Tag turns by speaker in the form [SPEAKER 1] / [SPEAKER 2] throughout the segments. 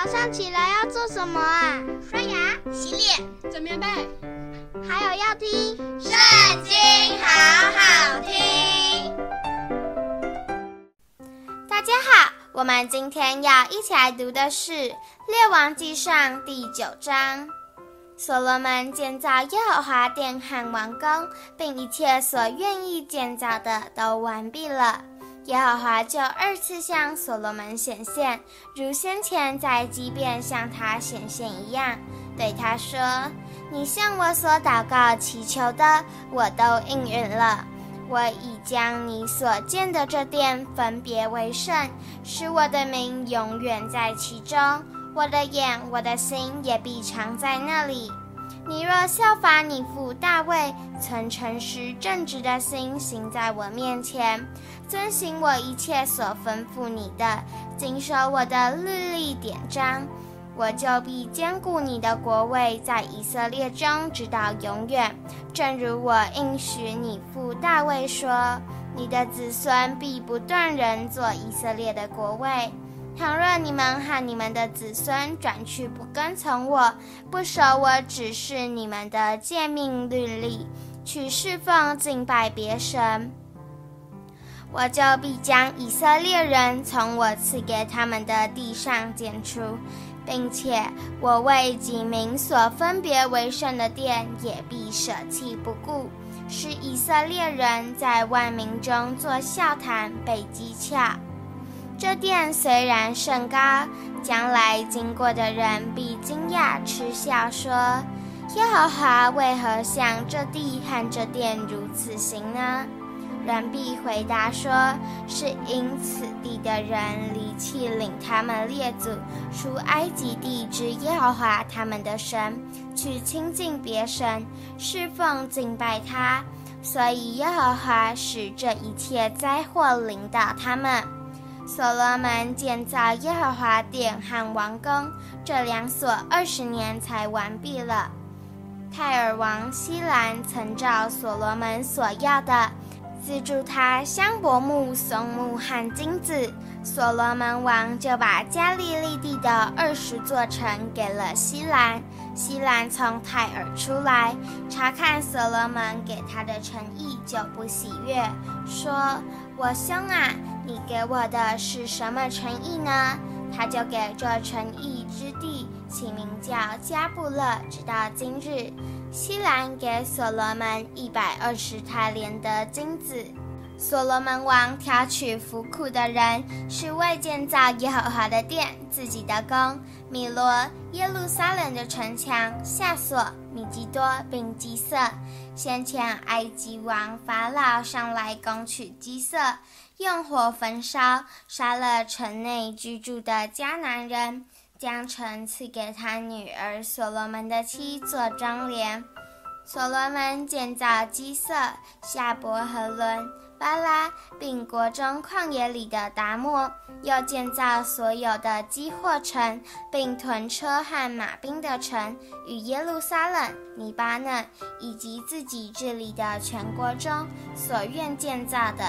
[SPEAKER 1] 早上起来要做什么啊？
[SPEAKER 2] 刷牙、洗脸、
[SPEAKER 3] 整棉被，
[SPEAKER 1] 还有要听《
[SPEAKER 2] 圣经》，好好听。
[SPEAKER 4] 大家好，我们今天要一起来读的是《列王记上》第九章。所罗门建造耶和华殿和王宫，并一切所愿意建造的都完毕了。耶和华就二次向所罗门显现，如先前在基遍向他显现一样，对他说：“你向我所祷告祈求的，我都应允了。我已将你所建的这殿分别为圣，使我的名永远在其中。我的眼、我的心也必常在那里。”你若效法你父大卫，存诚实正直的心行在我面前，遵行我一切所吩咐你的，谨守我的律例典章，我就必坚固你的国位在以色列中，直到永远。正如我应许你父大卫说，你的子孙必不断人做以色列的国位。倘若你们和你们的子孙转去不跟从我，不守我指示你们的诫命律例，去侍奉敬拜别神，我就必将以色列人从我赐给他们的地上剪除，并且我为己名所分别为圣的殿也必舍弃不顾，使以色列人在万民中作笑谈，被讥诮。这殿虽然甚高，将来经过的人必惊讶嗤笑，说：“耶和华为何向这地和这殿如此行呢？”人必回答说：“是因此地的人离弃领他们列祖出埃及地之耶和华他们的神，去亲近别神，侍奉敬拜他，所以耶和华使这一切灾祸临到他们。”所罗门建造耶和华殿和王宫这两所二十年才完毕了。泰尔王希兰曾照所罗门所要的，资助他香柏木、松木和金子。所罗门王就把加利利地的二十座城给了希兰。西兰从泰尔出来，查看所罗门给他的诚意，就不喜悦，说：“我兄啊！”你给我的是什么诚意呢？他就给这诚意之地起名叫加布勒，直到今日。西兰给所罗门一百二十泰连的金子。所罗门王挑取服苦的人，是为建造耶和华的殿、自己的宫、米罗、耶路撒冷的城墙、夏所、米吉多，并基色。先前埃及王法老上来攻取基色，用火焚烧，杀了城内居住的迦南人，将城赐给他女儿所罗门的妻做妆奁。所罗门建造基色、夏伯和伦、巴拉，并国中旷野里的达摩，又建造所有的积货城，并屯车和马兵的城，与耶路撒冷、黎巴嫩以及自己治理的全国中所愿建造的。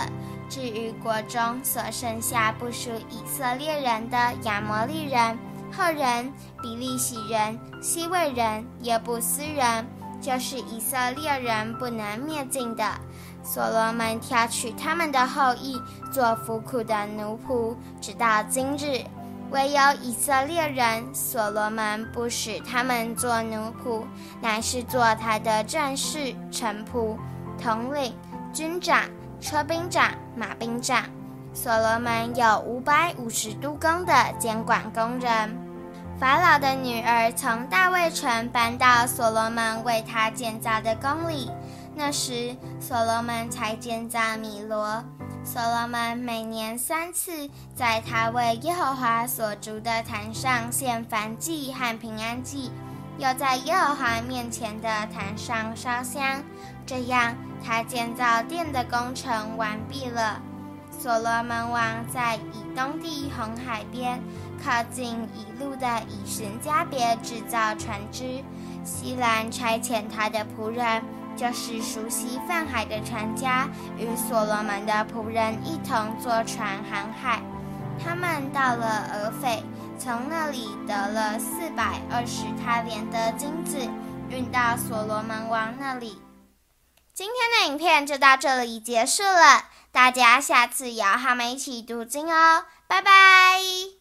[SPEAKER 4] 至于国中所剩下不属以色列人的亚摩利人、赫人、比利洗人、希未人、耶布斯人。就是以色列人不能灭尽的，所罗门挑取他们的后裔做服苦的奴仆，直到今日。唯有以色列人，所罗门不使他们做奴仆，乃是做他的战士、臣仆、统领、军长、车兵长、马兵长。所罗门有五百五十督工的监管工人。法老的女儿从大卫城搬到所罗门为他建造的宫里。那时，所罗门才建造米罗。所罗门每年三次在他为耶和华所筑的坛上献燔祭和平安祭，又在耶和华面前的坛上烧香。这样，他建造殿的工程完毕了。所罗门王在以东地红海边，靠近以路的以神家别制造船只。西兰差遣他的仆人，就是熟悉泛海的船家，与所罗门的仆人一同坐船航海。他们到了俄斐，从那里得了四百二十泰连的金子，运到所罗门王那里。今天的影片就到这里结束了，大家下次也要和我们一起读经哦，拜拜。